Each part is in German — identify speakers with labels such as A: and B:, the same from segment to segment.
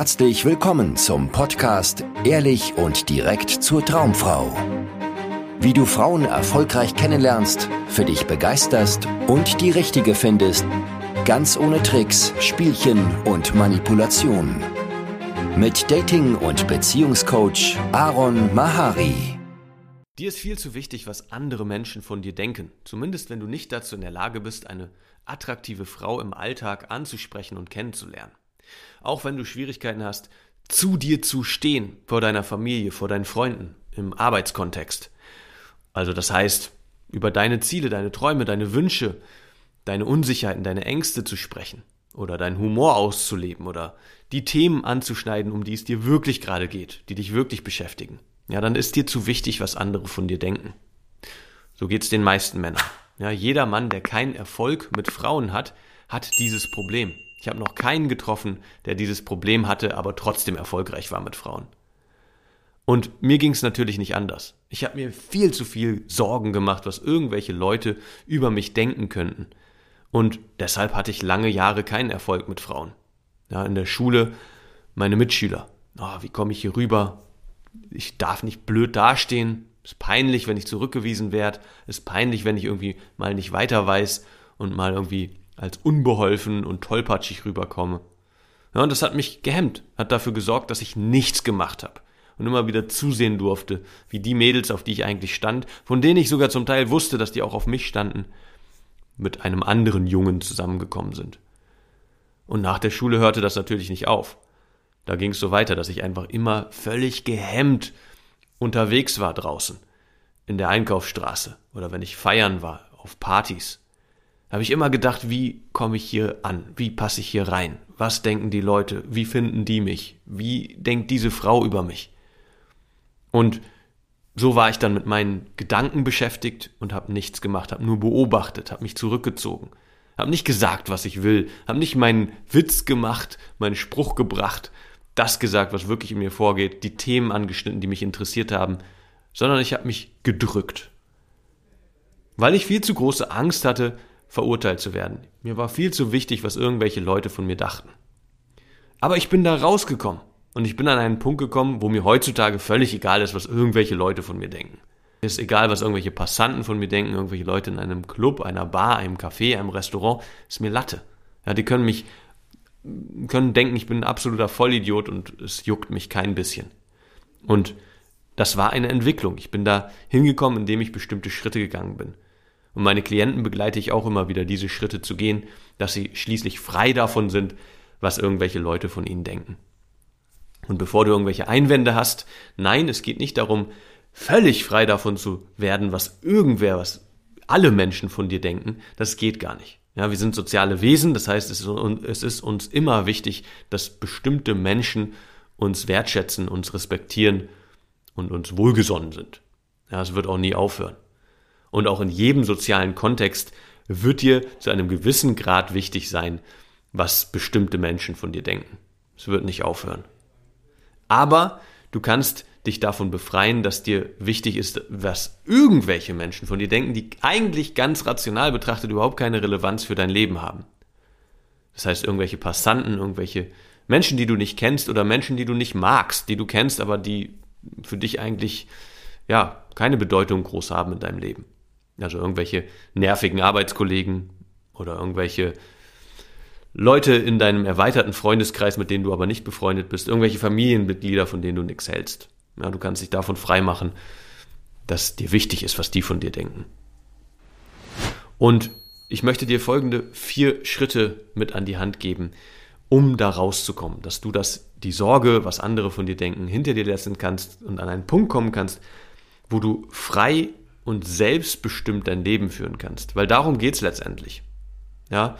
A: herzlich willkommen zum Podcast Ehrlich und direkt zur Traumfrau. Wie du Frauen erfolgreich kennenlernst, für dich begeisterst und die richtige findest, ganz ohne Tricks, Spielchen und Manipulation. Mit Dating- und Beziehungscoach Aaron Mahari.
B: Dir ist viel zu wichtig, was andere Menschen von dir denken. Zumindest wenn du nicht dazu in der Lage bist, eine attraktive Frau im Alltag anzusprechen und kennenzulernen. Auch wenn du Schwierigkeiten hast, zu dir zu stehen, vor deiner Familie, vor deinen Freunden, im Arbeitskontext. Also das heißt, über deine Ziele, deine Träume, deine Wünsche, deine Unsicherheiten, deine Ängste zu sprechen oder deinen Humor auszuleben oder die Themen anzuschneiden, um die es dir wirklich gerade geht, die dich wirklich beschäftigen ja, dann ist dir zu wichtig, was andere von dir denken. So geht's den meisten Männern. Ja, jeder Mann, der keinen Erfolg mit Frauen hat, hat dieses Problem. Ich habe noch keinen getroffen, der dieses Problem hatte, aber trotzdem erfolgreich war mit Frauen. Und mir ging's natürlich nicht anders. Ich habe mir viel zu viel Sorgen gemacht, was irgendwelche Leute über mich denken könnten. Und deshalb hatte ich lange Jahre keinen Erfolg mit Frauen. Ja, in der Schule meine Mitschüler. Oh, wie komme ich hier rüber? ich darf nicht blöd dastehen. Ist peinlich, wenn ich zurückgewiesen werde. Ist peinlich, wenn ich irgendwie mal nicht weiter weiß und mal irgendwie als unbeholfen und tollpatschig rüberkomme. Ja, und das hat mich gehemmt, hat dafür gesorgt, dass ich nichts gemacht habe und immer wieder zusehen durfte, wie die Mädels, auf die ich eigentlich stand, von denen ich sogar zum Teil wusste, dass die auch auf mich standen, mit einem anderen Jungen zusammengekommen sind. Und nach der Schule hörte das natürlich nicht auf. Da ging es so weiter, dass ich einfach immer völlig gehemmt unterwegs war draußen, in der Einkaufsstraße oder wenn ich feiern war, auf Partys. Habe ich immer gedacht, wie komme ich hier an? Wie passe ich hier rein? Was denken die Leute? Wie finden die mich? Wie denkt diese Frau über mich? Und so war ich dann mit meinen Gedanken beschäftigt und habe nichts gemacht, habe nur beobachtet, habe mich zurückgezogen, habe nicht gesagt, was ich will, habe nicht meinen Witz gemacht, meinen Spruch gebracht, das gesagt, was wirklich in mir vorgeht, die Themen angeschnitten, die mich interessiert haben, sondern ich habe mich gedrückt. Weil ich viel zu große Angst hatte, verurteilt zu werden. Mir war viel zu wichtig, was irgendwelche Leute von mir dachten. Aber ich bin da rausgekommen und ich bin an einen Punkt gekommen, wo mir heutzutage völlig egal ist, was irgendwelche Leute von mir denken. Mir ist egal, was irgendwelche Passanten von mir denken, irgendwelche Leute in einem Club, einer Bar, einem Café, einem Restaurant, ist mir Latte. Ja, die können mich können denken, ich bin ein absoluter Vollidiot und es juckt mich kein bisschen. Und das war eine Entwicklung. Ich bin da hingekommen, indem ich bestimmte Schritte gegangen bin. Und meine Klienten begleite ich auch immer wieder, diese Schritte zu gehen, dass sie schließlich frei davon sind, was irgendwelche Leute von ihnen denken. Und bevor du irgendwelche Einwände hast, nein, es geht nicht darum, völlig frei davon zu werden, was irgendwer, was alle Menschen von dir denken, das geht gar nicht. Ja, wir sind soziale Wesen, das heißt, es ist, uns immer wichtig, dass bestimmte Menschen uns wertschätzen, uns respektieren und uns wohlgesonnen sind. Ja, es wird auch nie aufhören. Und auch in jedem sozialen Kontext wird dir zu einem gewissen Grad wichtig sein, was bestimmte Menschen von dir denken. Es wird nicht aufhören. Aber du kannst dich davon befreien, dass dir wichtig ist, was irgendwelche Menschen von dir denken, die eigentlich ganz rational betrachtet überhaupt keine Relevanz für dein Leben haben. Das heißt, irgendwelche Passanten, irgendwelche Menschen, die du nicht kennst oder Menschen, die du nicht magst, die du kennst, aber die für dich eigentlich, ja, keine Bedeutung groß haben in deinem Leben. Also irgendwelche nervigen Arbeitskollegen oder irgendwelche Leute in deinem erweiterten Freundeskreis, mit denen du aber nicht befreundet bist, irgendwelche Familienmitglieder, von denen du nichts hältst. Ja, du kannst dich davon freimachen, dass dir wichtig ist, was die von dir denken. Und ich möchte dir folgende vier Schritte mit an die Hand geben, um da rauszukommen, dass du das, die Sorge, was andere von dir denken, hinter dir lassen kannst und an einen Punkt kommen kannst, wo du frei und selbstbestimmt dein Leben führen kannst. Weil darum geht es letztendlich. Ja,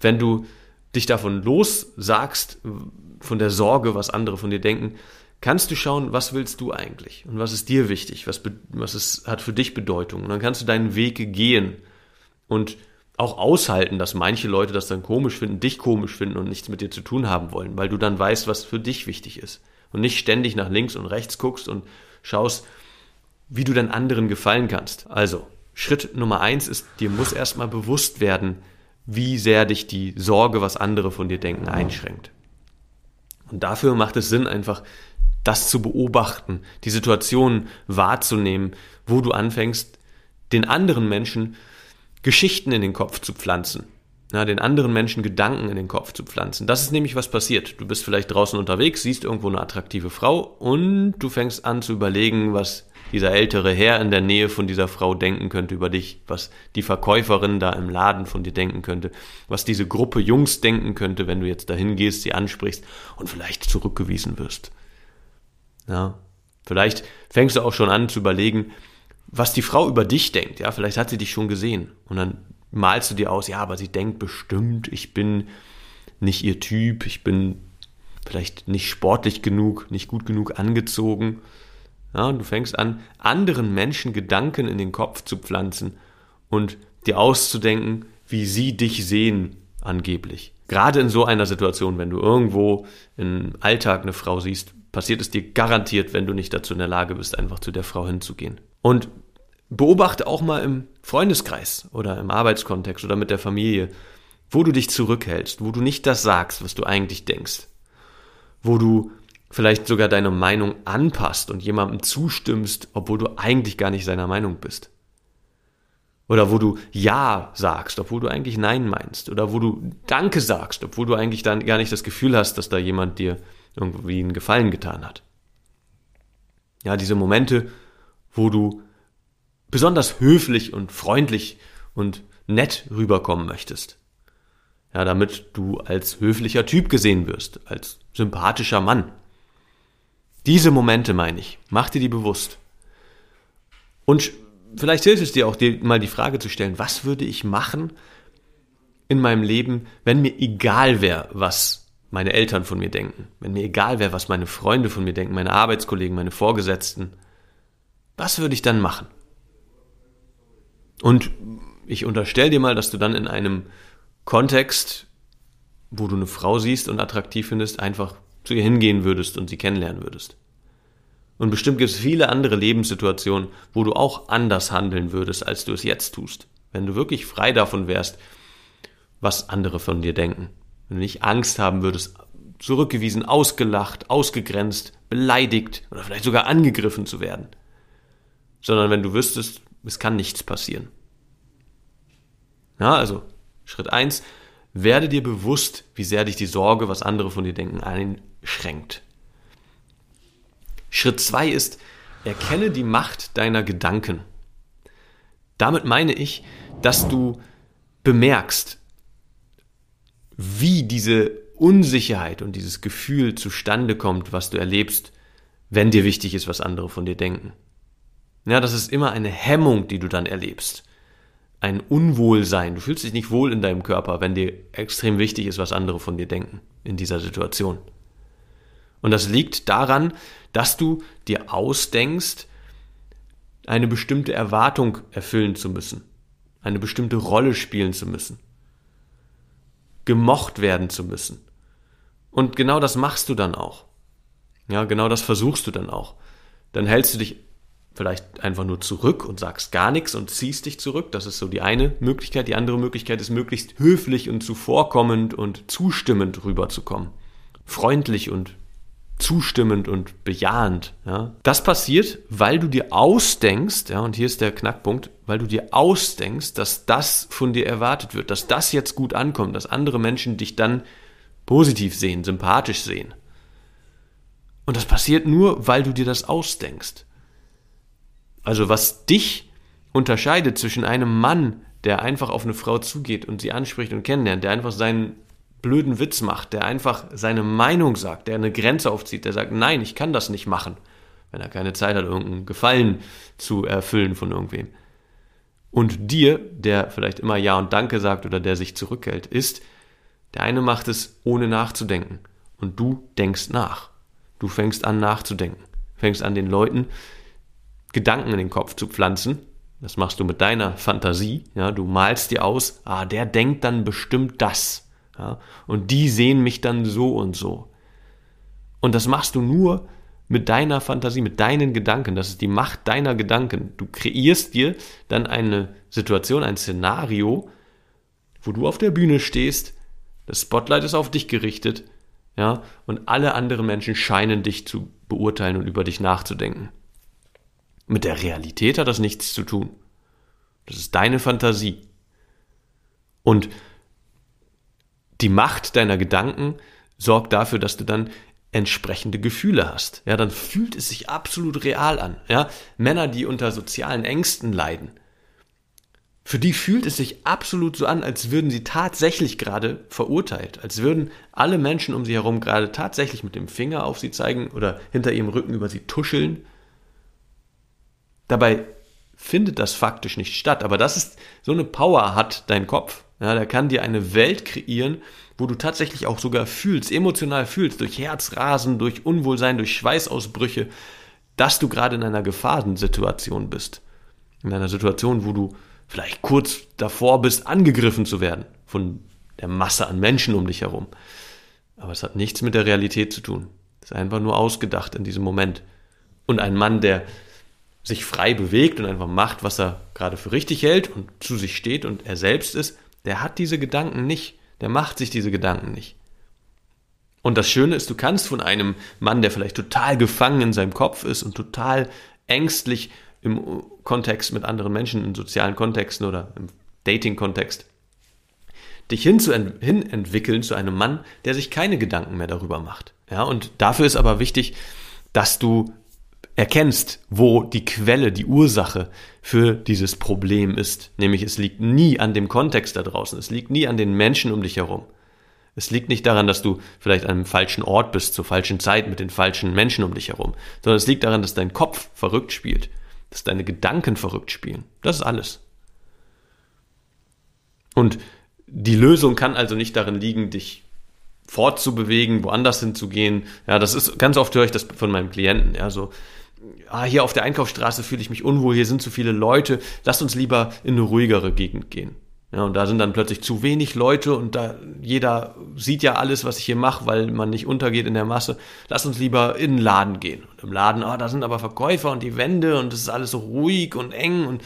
B: wenn du dich davon lossagst, von der Sorge, was andere von dir denken, kannst du schauen, was willst du eigentlich und was ist dir wichtig, was, was ist, hat für dich Bedeutung. Und dann kannst du deinen Weg gehen und auch aushalten, dass manche Leute das dann komisch finden, dich komisch finden und nichts mit dir zu tun haben wollen, weil du dann weißt, was für dich wichtig ist. Und nicht ständig nach links und rechts guckst und schaust, wie du dann anderen gefallen kannst. Also, Schritt Nummer eins ist, dir muss erstmal bewusst werden, wie sehr dich die Sorge, was andere von dir denken, einschränkt. Und dafür macht es Sinn, einfach das zu beobachten, die Situation wahrzunehmen, wo du anfängst, den anderen Menschen Geschichten in den Kopf zu pflanzen. Ja, den anderen Menschen Gedanken in den Kopf zu pflanzen. Das ist nämlich was passiert. Du bist vielleicht draußen unterwegs, siehst irgendwo eine attraktive Frau und du fängst an zu überlegen, was dieser ältere Herr in der Nähe von dieser Frau denken könnte über dich, was die Verkäuferin da im Laden von dir denken könnte, was diese Gruppe Jungs denken könnte, wenn du jetzt dahin gehst, sie ansprichst und vielleicht zurückgewiesen wirst. Ja, vielleicht fängst du auch schon an zu überlegen, was die Frau über dich denkt. Ja, vielleicht hat sie dich schon gesehen und dann malst du dir aus, ja, aber sie denkt bestimmt, ich bin nicht ihr Typ, ich bin vielleicht nicht sportlich genug, nicht gut genug angezogen. Ja, du fängst an, anderen Menschen Gedanken in den Kopf zu pflanzen und dir auszudenken, wie sie dich sehen, angeblich. Gerade in so einer Situation, wenn du irgendwo im Alltag eine Frau siehst, passiert es dir garantiert, wenn du nicht dazu in der Lage bist, einfach zu der Frau hinzugehen. Und beobachte auch mal im Freundeskreis oder im Arbeitskontext oder mit der Familie, wo du dich zurückhältst, wo du nicht das sagst, was du eigentlich denkst, wo du vielleicht sogar deine Meinung anpasst und jemandem zustimmst, obwohl du eigentlich gar nicht seiner Meinung bist. Oder wo du Ja sagst, obwohl du eigentlich Nein meinst. Oder wo du Danke sagst, obwohl du eigentlich dann gar nicht das Gefühl hast, dass da jemand dir irgendwie einen Gefallen getan hat. Ja, diese Momente, wo du besonders höflich und freundlich und nett rüberkommen möchtest. Ja, damit du als höflicher Typ gesehen wirst, als sympathischer Mann. Diese Momente meine ich, mach dir die bewusst. Und vielleicht hilft es dir auch, dir mal die Frage zu stellen, was würde ich machen in meinem Leben, wenn mir egal wäre, was meine Eltern von mir denken, wenn mir egal wäre, was meine Freunde von mir denken, meine Arbeitskollegen, meine Vorgesetzten, was würde ich dann machen? Und ich unterstelle dir mal, dass du dann in einem Kontext, wo du eine Frau siehst und attraktiv findest, einfach zu ihr hingehen würdest und sie kennenlernen würdest. Und bestimmt gibt es viele andere Lebenssituationen, wo du auch anders handeln würdest, als du es jetzt tust. Wenn du wirklich frei davon wärst, was andere von dir denken. Wenn du nicht Angst haben würdest, zurückgewiesen, ausgelacht, ausgegrenzt, beleidigt oder vielleicht sogar angegriffen zu werden. Sondern wenn du wüsstest, es kann nichts passieren. Ja, also Schritt eins: werde dir bewusst, wie sehr dich die Sorge, was andere von dir denken, einschränkt. Schritt zwei ist, erkenne die Macht deiner Gedanken. Damit meine ich, dass du bemerkst, wie diese Unsicherheit und dieses Gefühl zustande kommt, was du erlebst, wenn dir wichtig ist, was andere von dir denken. Ja, das ist immer eine Hemmung, die du dann erlebst. Ein Unwohlsein. Du fühlst dich nicht wohl in deinem Körper, wenn dir extrem wichtig ist, was andere von dir denken in dieser Situation. Und das liegt daran, dass du dir ausdenkst, eine bestimmte Erwartung erfüllen zu müssen, eine bestimmte Rolle spielen zu müssen, gemocht werden zu müssen. Und genau das machst du dann auch. Ja, genau das versuchst du dann auch. Dann hältst du dich vielleicht einfach nur zurück und sagst gar nichts und ziehst dich zurück. Das ist so die eine Möglichkeit. Die andere Möglichkeit ist möglichst höflich und zuvorkommend und zustimmend rüberzukommen. Freundlich und zustimmend und bejahend. Ja. Das passiert, weil du dir ausdenkst, ja, und hier ist der Knackpunkt, weil du dir ausdenkst, dass das von dir erwartet wird, dass das jetzt gut ankommt, dass andere Menschen dich dann positiv sehen, sympathisch sehen. Und das passiert nur, weil du dir das ausdenkst. Also was dich unterscheidet zwischen einem Mann, der einfach auf eine Frau zugeht und sie anspricht und kennenlernt, der einfach seinen blöden Witz macht, der einfach seine Meinung sagt, der eine Grenze aufzieht, der sagt, nein, ich kann das nicht machen, wenn er keine Zeit hat, irgendeinen Gefallen zu erfüllen von irgendwem. Und dir, der vielleicht immer Ja und Danke sagt oder der sich zurückhält, ist, der eine macht es ohne nachzudenken und du denkst nach. Du fängst an nachzudenken, fängst an den Leuten Gedanken in den Kopf zu pflanzen. Das machst du mit deiner Fantasie. Ja, du malst dir aus, ah, der denkt dann bestimmt das. Ja, und die sehen mich dann so und so. Und das machst du nur mit deiner Fantasie, mit deinen Gedanken. Das ist die Macht deiner Gedanken. Du kreierst dir dann eine Situation, ein Szenario, wo du auf der Bühne stehst, das Spotlight ist auf dich gerichtet, Ja, und alle anderen Menschen scheinen dich zu beurteilen und über dich nachzudenken. Mit der Realität hat das nichts zu tun. Das ist deine Fantasie. Und die Macht deiner Gedanken sorgt dafür, dass du dann entsprechende Gefühle hast. Ja, dann fühlt es sich absolut real an. Ja, Männer, die unter sozialen Ängsten leiden, für die fühlt es sich absolut so an, als würden sie tatsächlich gerade verurteilt, als würden alle Menschen um sie herum gerade tatsächlich mit dem Finger auf sie zeigen oder hinter ihrem Rücken über sie tuscheln. Dabei findet das faktisch nicht statt, aber das ist so eine Power hat dein Kopf. Ja, der kann dir eine Welt kreieren, wo du tatsächlich auch sogar fühlst, emotional fühlst, durch Herzrasen, durch Unwohlsein, durch Schweißausbrüche, dass du gerade in einer Gefahrensituation bist. In einer Situation, wo du vielleicht kurz davor bist, angegriffen zu werden von der Masse an Menschen um dich herum. Aber es hat nichts mit der Realität zu tun. Es ist einfach nur ausgedacht in diesem Moment. Und ein Mann, der sich frei bewegt und einfach macht, was er gerade für richtig hält und zu sich steht und er selbst ist, der hat diese Gedanken nicht. Der macht sich diese Gedanken nicht. Und das Schöne ist, du kannst von einem Mann, der vielleicht total gefangen in seinem Kopf ist und total ängstlich im Kontext mit anderen Menschen, in sozialen Kontexten oder im Dating-Kontext, dich hin zu ent hin entwickeln zu einem Mann, der sich keine Gedanken mehr darüber macht. Ja, und dafür ist aber wichtig, dass du erkennst, wo die Quelle, die Ursache für dieses Problem ist. Nämlich es liegt nie an dem Kontext da draußen, es liegt nie an den Menschen um dich herum. Es liegt nicht daran, dass du vielleicht an einem falschen Ort bist, zur falschen Zeit mit den falschen Menschen um dich herum, sondern es liegt daran, dass dein Kopf verrückt spielt dass deine Gedanken verrückt spielen. Das ist alles. Und die Lösung kann also nicht darin liegen, dich fortzubewegen, woanders hinzugehen. Ja, das ist ganz oft höre ich das von meinem Klienten. Ja, so, ah, hier auf der Einkaufsstraße fühle ich mich unwohl, hier sind zu viele Leute, lass uns lieber in eine ruhigere Gegend gehen. Ja, und da sind dann plötzlich zu wenig Leute und da jeder sieht ja alles, was ich hier mache, weil man nicht untergeht in der Masse. Lass uns lieber in den Laden gehen. Und im Laden, ah, da sind aber Verkäufer und die Wände und es ist alles so ruhig und eng und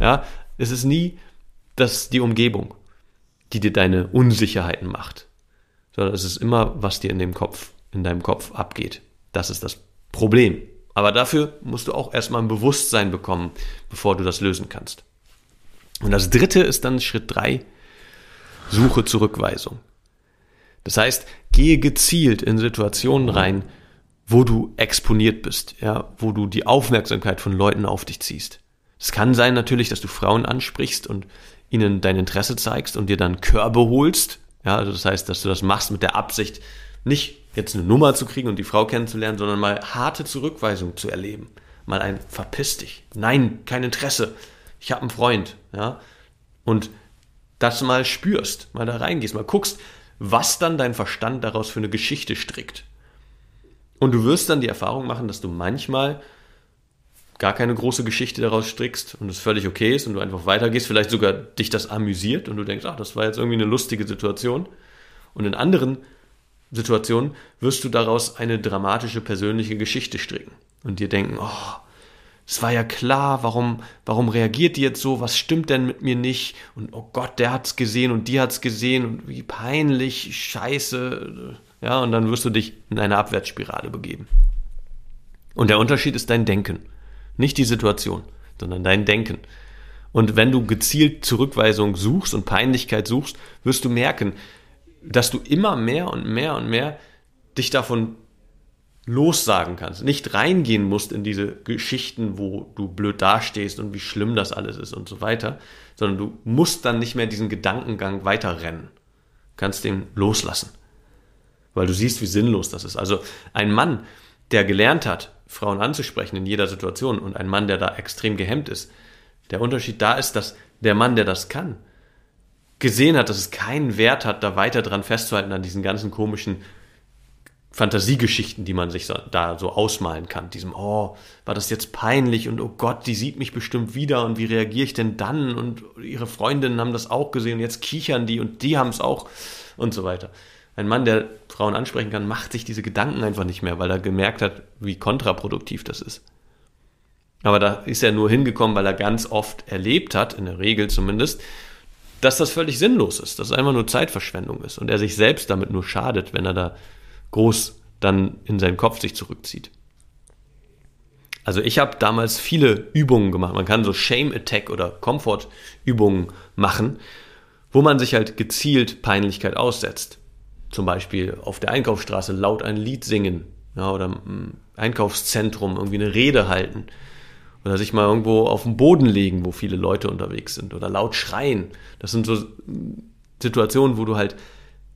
B: ja, es ist nie das die Umgebung, die dir deine Unsicherheiten macht, sondern es ist immer, was dir in dem Kopf, in deinem Kopf abgeht. Das ist das Problem. Aber dafür musst du auch erstmal ein Bewusstsein bekommen, bevor du das lösen kannst. Und das dritte ist dann Schritt drei, Suche Zurückweisung. Das heißt, gehe gezielt in Situationen rein, wo du exponiert bist, ja, wo du die Aufmerksamkeit von Leuten auf dich ziehst. Es kann sein natürlich, dass du Frauen ansprichst und ihnen dein Interesse zeigst und dir dann Körbe holst. Ja, also das heißt, dass du das machst mit der Absicht, nicht jetzt eine Nummer zu kriegen und die Frau kennenzulernen, sondern mal harte Zurückweisung zu erleben. Mal ein verpiss dich. Nein, kein Interesse ich habe einen Freund, ja, und das mal spürst, mal da reingehst, mal guckst, was dann dein Verstand daraus für eine Geschichte strickt. Und du wirst dann die Erfahrung machen, dass du manchmal gar keine große Geschichte daraus strickst und es völlig okay ist und du einfach weitergehst, vielleicht sogar dich das amüsiert und du denkst, ach, das war jetzt irgendwie eine lustige Situation. Und in anderen Situationen wirst du daraus eine dramatische persönliche Geschichte stricken und dir denken, oh, es war ja klar, warum, warum reagiert die jetzt so, was stimmt denn mit mir nicht? Und oh Gott, der hat's gesehen und die hat's gesehen und wie peinlich, scheiße. Ja, und dann wirst du dich in eine Abwärtsspirale begeben. Und der Unterschied ist dein Denken. Nicht die Situation, sondern dein Denken. Und wenn du gezielt Zurückweisung suchst und Peinlichkeit suchst, wirst du merken, dass du immer mehr und mehr und mehr dich davon lossagen kannst, nicht reingehen musst in diese Geschichten, wo du blöd dastehst und wie schlimm das alles ist und so weiter, sondern du musst dann nicht mehr diesen Gedankengang weiterrennen. Du kannst den loslassen, weil du siehst, wie sinnlos das ist. Also ein Mann, der gelernt hat, Frauen anzusprechen in jeder Situation und ein Mann, der da extrem gehemmt ist, der Unterschied da ist, dass der Mann, der das kann, gesehen hat, dass es keinen Wert hat, da weiter dran festzuhalten an diesen ganzen komischen Fantasiegeschichten, die man sich da so ausmalen kann. Diesem, oh, war das jetzt peinlich und oh Gott, die sieht mich bestimmt wieder und wie reagiere ich denn dann? Und ihre Freundinnen haben das auch gesehen und jetzt kichern die und die haben es auch und so weiter. Ein Mann, der Frauen ansprechen kann, macht sich diese Gedanken einfach nicht mehr, weil er gemerkt hat, wie kontraproduktiv das ist. Aber da ist er nur hingekommen, weil er ganz oft erlebt hat, in der Regel zumindest, dass das völlig sinnlos ist, dass es einfach nur Zeitverschwendung ist und er sich selbst damit nur schadet, wenn er da groß dann in seinen Kopf sich zurückzieht. Also ich habe damals viele Übungen gemacht. Man kann so Shame Attack oder Comfort Übungen machen, wo man sich halt gezielt Peinlichkeit aussetzt. Zum Beispiel auf der Einkaufsstraße laut ein Lied singen ja, oder im Einkaufszentrum irgendwie eine Rede halten oder sich mal irgendwo auf den Boden legen, wo viele Leute unterwegs sind oder laut schreien. Das sind so Situationen, wo du halt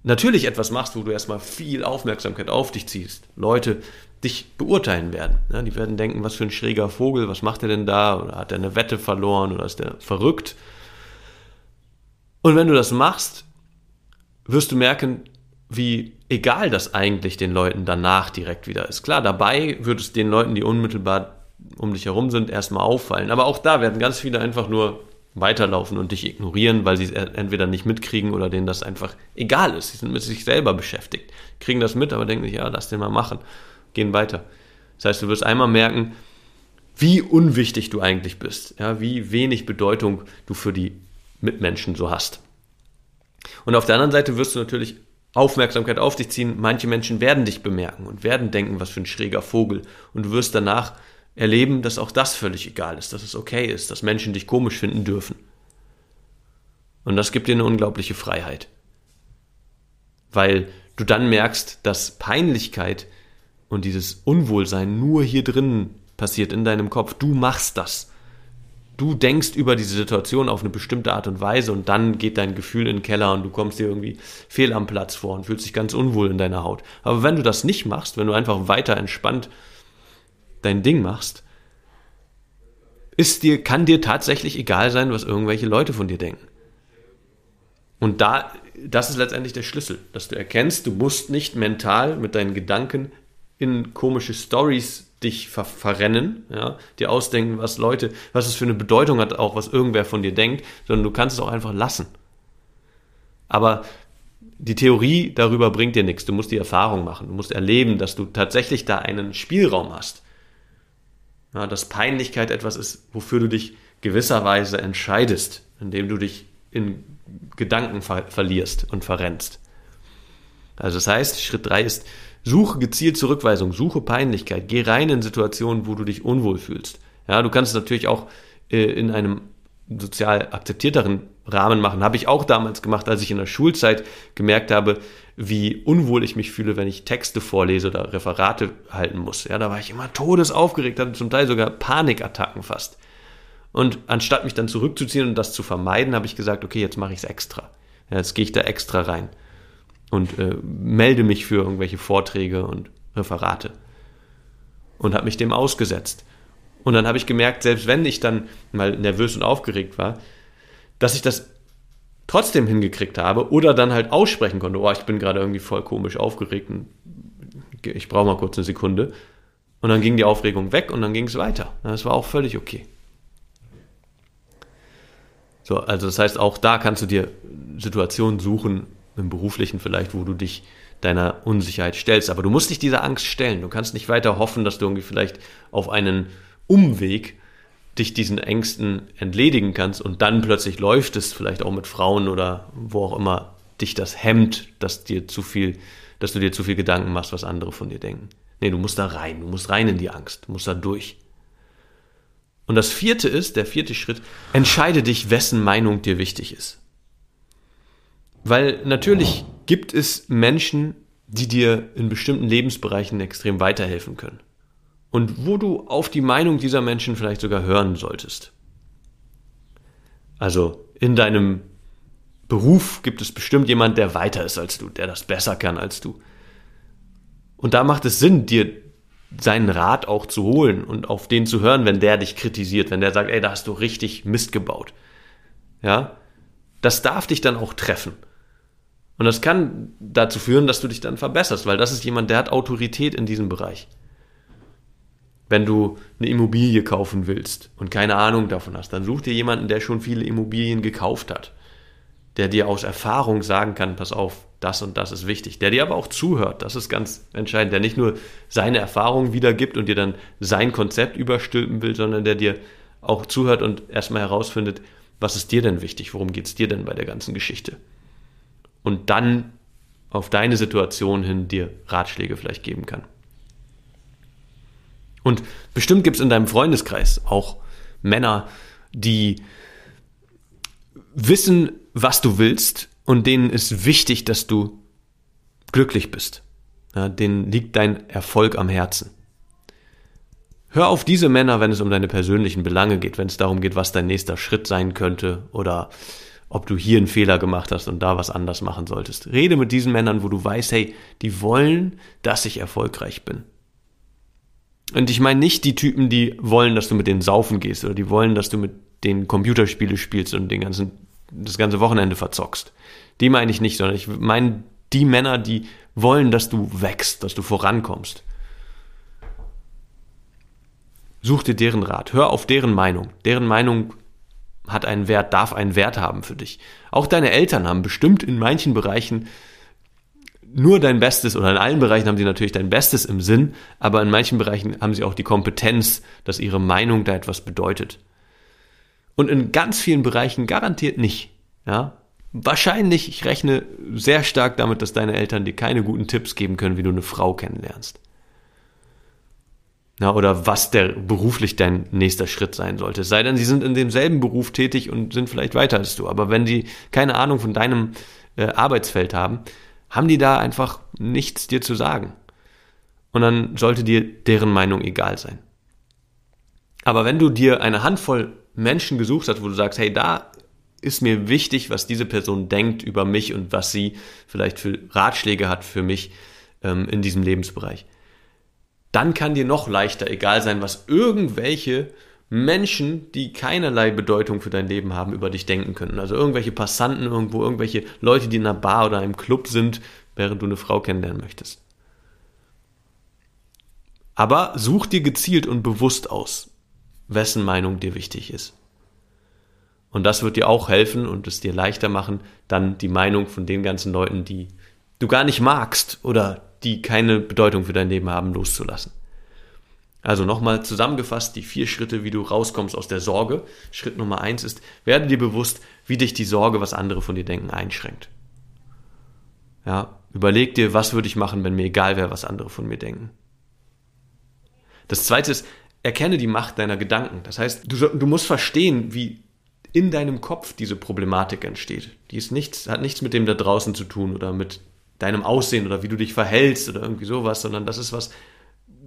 B: natürlich etwas machst, wo du erstmal viel Aufmerksamkeit auf dich ziehst. Leute dich beurteilen werden. Ja, die werden denken, was für ein schräger Vogel, was macht er denn da? Oder hat er eine Wette verloren oder ist der verrückt? Und wenn du das machst, wirst du merken, wie egal das eigentlich den Leuten danach direkt wieder ist. Klar, dabei wird es den Leuten, die unmittelbar um dich herum sind, erstmal auffallen. Aber auch da werden ganz viele einfach nur weiterlaufen und dich ignorieren, weil sie es entweder nicht mitkriegen oder denen das einfach egal ist. Sie sind mit sich selber beschäftigt, kriegen das mit, aber denken sich, ja, lass den mal machen, gehen weiter. Das heißt, du wirst einmal merken, wie unwichtig du eigentlich bist, ja, wie wenig Bedeutung du für die Mitmenschen so hast. Und auf der anderen Seite wirst du natürlich Aufmerksamkeit auf dich ziehen. Manche Menschen werden dich bemerken und werden denken, was für ein schräger Vogel. Und du wirst danach erleben, dass auch das völlig egal ist, dass es okay ist, dass Menschen dich komisch finden dürfen. Und das gibt dir eine unglaubliche Freiheit. Weil du dann merkst, dass Peinlichkeit und dieses Unwohlsein nur hier drin passiert in deinem Kopf. Du machst das. Du denkst über diese Situation auf eine bestimmte Art und Weise und dann geht dein Gefühl in den Keller und du kommst dir irgendwie fehl am Platz vor und fühlst dich ganz unwohl in deiner Haut. Aber wenn du das nicht machst, wenn du einfach weiter entspannt dein Ding machst, ist dir, kann dir tatsächlich egal sein, was irgendwelche Leute von dir denken. Und da, das ist letztendlich der Schlüssel, dass du erkennst, du musst nicht mental mit deinen Gedanken in komische Stories dich ver verrennen, ja, dir ausdenken, was Leute, was es für eine Bedeutung hat, auch was irgendwer von dir denkt, sondern du kannst es auch einfach lassen. Aber die Theorie darüber bringt dir nichts. Du musst die Erfahrung machen. Du musst erleben, dass du tatsächlich da einen Spielraum hast. Ja, dass Peinlichkeit etwas ist, wofür du dich gewisserweise entscheidest, indem du dich in Gedanken ver verlierst und verrennst. Also das heißt, Schritt 3 ist, suche gezielt Zurückweisung, suche Peinlichkeit, geh rein in Situationen, wo du dich unwohl fühlst. Ja, du kannst es natürlich auch äh, in einem sozial akzeptierteren Rahmen machen. Habe ich auch damals gemacht, als ich in der Schulzeit gemerkt habe, wie unwohl ich mich fühle, wenn ich Texte vorlese oder Referate halten muss. Ja, da war ich immer todesaufgeregt, hatte zum Teil sogar Panikattacken fast. Und anstatt mich dann zurückzuziehen und das zu vermeiden, habe ich gesagt, okay, jetzt mache ich es extra. Ja, jetzt gehe ich da extra rein und äh, melde mich für irgendwelche Vorträge und Referate. Und habe mich dem ausgesetzt. Und dann habe ich gemerkt, selbst wenn ich dann mal nervös und aufgeregt war, dass ich das trotzdem hingekriegt habe oder dann halt aussprechen konnte, oh, ich bin gerade irgendwie voll komisch aufgeregt und ich brauche mal kurz eine Sekunde. Und dann ging die Aufregung weg und dann ging es weiter. Das war auch völlig okay. So, also das heißt, auch da kannst du dir Situationen suchen, im beruflichen vielleicht, wo du dich deiner Unsicherheit stellst. Aber du musst dich dieser Angst stellen. Du kannst nicht weiter hoffen, dass du irgendwie vielleicht auf einen Umweg dich diesen Ängsten entledigen kannst und dann plötzlich läuft es vielleicht auch mit Frauen oder wo auch immer dich das hemmt, dass dir zu viel, dass du dir zu viel Gedanken machst, was andere von dir denken. Nee, du musst da rein, du musst rein in die Angst, du musst da durch. Und das vierte ist, der vierte Schritt, entscheide dich, wessen Meinung dir wichtig ist. Weil natürlich gibt es Menschen, die dir in bestimmten Lebensbereichen extrem weiterhelfen können und wo du auf die Meinung dieser Menschen vielleicht sogar hören solltest. Also in deinem Beruf gibt es bestimmt jemand, der weiter ist als du, der das besser kann als du. Und da macht es Sinn, dir seinen Rat auch zu holen und auf den zu hören, wenn der dich kritisiert, wenn der sagt, ey, da hast du richtig Mist gebaut. Ja? Das darf dich dann auch treffen. Und das kann dazu führen, dass du dich dann verbesserst, weil das ist jemand, der hat Autorität in diesem Bereich wenn du eine Immobilie kaufen willst und keine Ahnung davon hast, dann such dir jemanden, der schon viele Immobilien gekauft hat, der dir aus Erfahrung sagen kann, pass auf, das und das ist wichtig, der dir aber auch zuhört, das ist ganz entscheidend, der nicht nur seine Erfahrungen wiedergibt und dir dann sein Konzept überstülpen will, sondern der dir auch zuhört und erstmal herausfindet, was ist dir denn wichtig, worum geht es dir denn bei der ganzen Geschichte? Und dann auf deine Situation hin dir Ratschläge vielleicht geben kann. Und bestimmt gibt es in deinem Freundeskreis auch Männer, die wissen, was du willst und denen ist wichtig, dass du glücklich bist. Ja, denen liegt dein Erfolg am Herzen. Hör auf diese Männer, wenn es um deine persönlichen Belange geht, wenn es darum geht, was dein nächster Schritt sein könnte oder ob du hier einen Fehler gemacht hast und da was anders machen solltest. Rede mit diesen Männern, wo du weißt, hey, die wollen, dass ich erfolgreich bin. Und ich meine nicht die Typen, die wollen, dass du mit denen saufen gehst oder die wollen, dass du mit denen Computerspiele spielst und den ganzen, das ganze Wochenende verzockst. Die meine ich nicht, sondern ich meine die Männer, die wollen, dass du wächst, dass du vorankommst. Such dir deren Rat, hör auf deren Meinung. Deren Meinung hat einen Wert, darf einen Wert haben für dich. Auch deine Eltern haben bestimmt in manchen Bereichen nur dein Bestes oder in allen Bereichen haben sie natürlich dein Bestes im Sinn, aber in manchen Bereichen haben sie auch die Kompetenz, dass ihre Meinung da etwas bedeutet. Und in ganz vielen Bereichen garantiert nicht. Ja? Wahrscheinlich, ich rechne sehr stark damit, dass deine Eltern dir keine guten Tipps geben können, wie du eine Frau kennenlernst. Ja, oder was der beruflich dein nächster Schritt sein sollte. Sei denn, sie sind in demselben Beruf tätig und sind vielleicht weiter als du. Aber wenn die keine Ahnung von deinem äh, Arbeitsfeld haben, haben die da einfach nichts dir zu sagen. Und dann sollte dir deren Meinung egal sein. Aber wenn du dir eine Handvoll Menschen gesucht hast, wo du sagst, hey, da ist mir wichtig, was diese Person denkt über mich und was sie vielleicht für Ratschläge hat für mich ähm, in diesem Lebensbereich, dann kann dir noch leichter egal sein, was irgendwelche Menschen, die keinerlei Bedeutung für dein Leben haben, über dich denken können. Also irgendwelche Passanten irgendwo, irgendwelche Leute, die in einer Bar oder einem Club sind, während du eine Frau kennenlernen möchtest. Aber such dir gezielt und bewusst aus, wessen Meinung dir wichtig ist. Und das wird dir auch helfen und es dir leichter machen, dann die Meinung von den ganzen Leuten, die du gar nicht magst oder die keine Bedeutung für dein Leben haben, loszulassen. Also nochmal zusammengefasst die vier Schritte, wie du rauskommst aus der Sorge. Schritt Nummer eins ist, werde dir bewusst, wie dich die Sorge, was andere von dir denken, einschränkt. Ja, überleg dir, was würde ich machen, wenn mir egal wäre, was andere von mir denken. Das zweite ist, erkenne die Macht deiner Gedanken. Das heißt, du, du musst verstehen, wie in deinem Kopf diese Problematik entsteht. Die ist nichts, hat nichts mit dem da draußen zu tun oder mit deinem Aussehen oder wie du dich verhältst oder irgendwie sowas, sondern das ist was,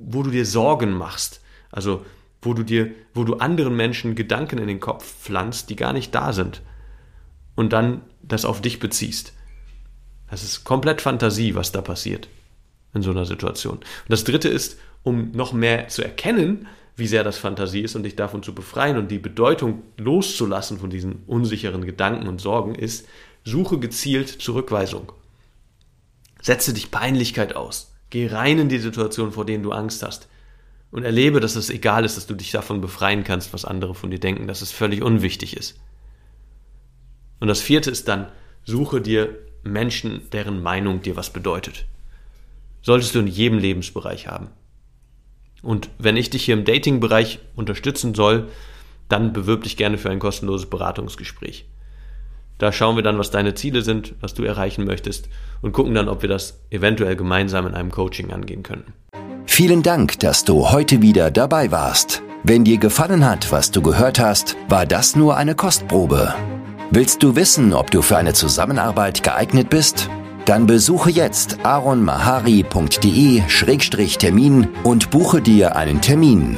B: wo du dir Sorgen machst. Also wo du dir, wo du anderen Menschen Gedanken in den Kopf pflanzt, die gar nicht da sind. Und dann das auf dich beziehst. Das ist komplett Fantasie, was da passiert in so einer Situation. Und das dritte ist, um noch mehr zu erkennen, wie sehr das Fantasie ist und dich davon zu befreien und die Bedeutung loszulassen von diesen unsicheren Gedanken und Sorgen, ist, suche gezielt Zurückweisung. Setze dich Peinlichkeit aus. Geh rein in die Situation, vor denen du Angst hast. Und erlebe, dass es egal ist, dass du dich davon befreien kannst, was andere von dir denken, dass es völlig unwichtig ist. Und das vierte ist dann, suche dir Menschen, deren Meinung dir was bedeutet. Solltest du in jedem Lebensbereich haben. Und wenn ich dich hier im Dating-Bereich unterstützen soll, dann bewirb dich gerne für ein kostenloses Beratungsgespräch. Da schauen wir dann, was deine Ziele sind, was du erreichen möchtest und gucken dann, ob wir das eventuell gemeinsam in einem Coaching angehen können.
A: Vielen Dank, dass du heute wieder dabei warst. Wenn dir gefallen hat, was du gehört hast, war das nur eine Kostprobe. Willst du wissen, ob du für eine Zusammenarbeit geeignet bist? Dann besuche jetzt aronmahari.de-termin und buche dir einen Termin.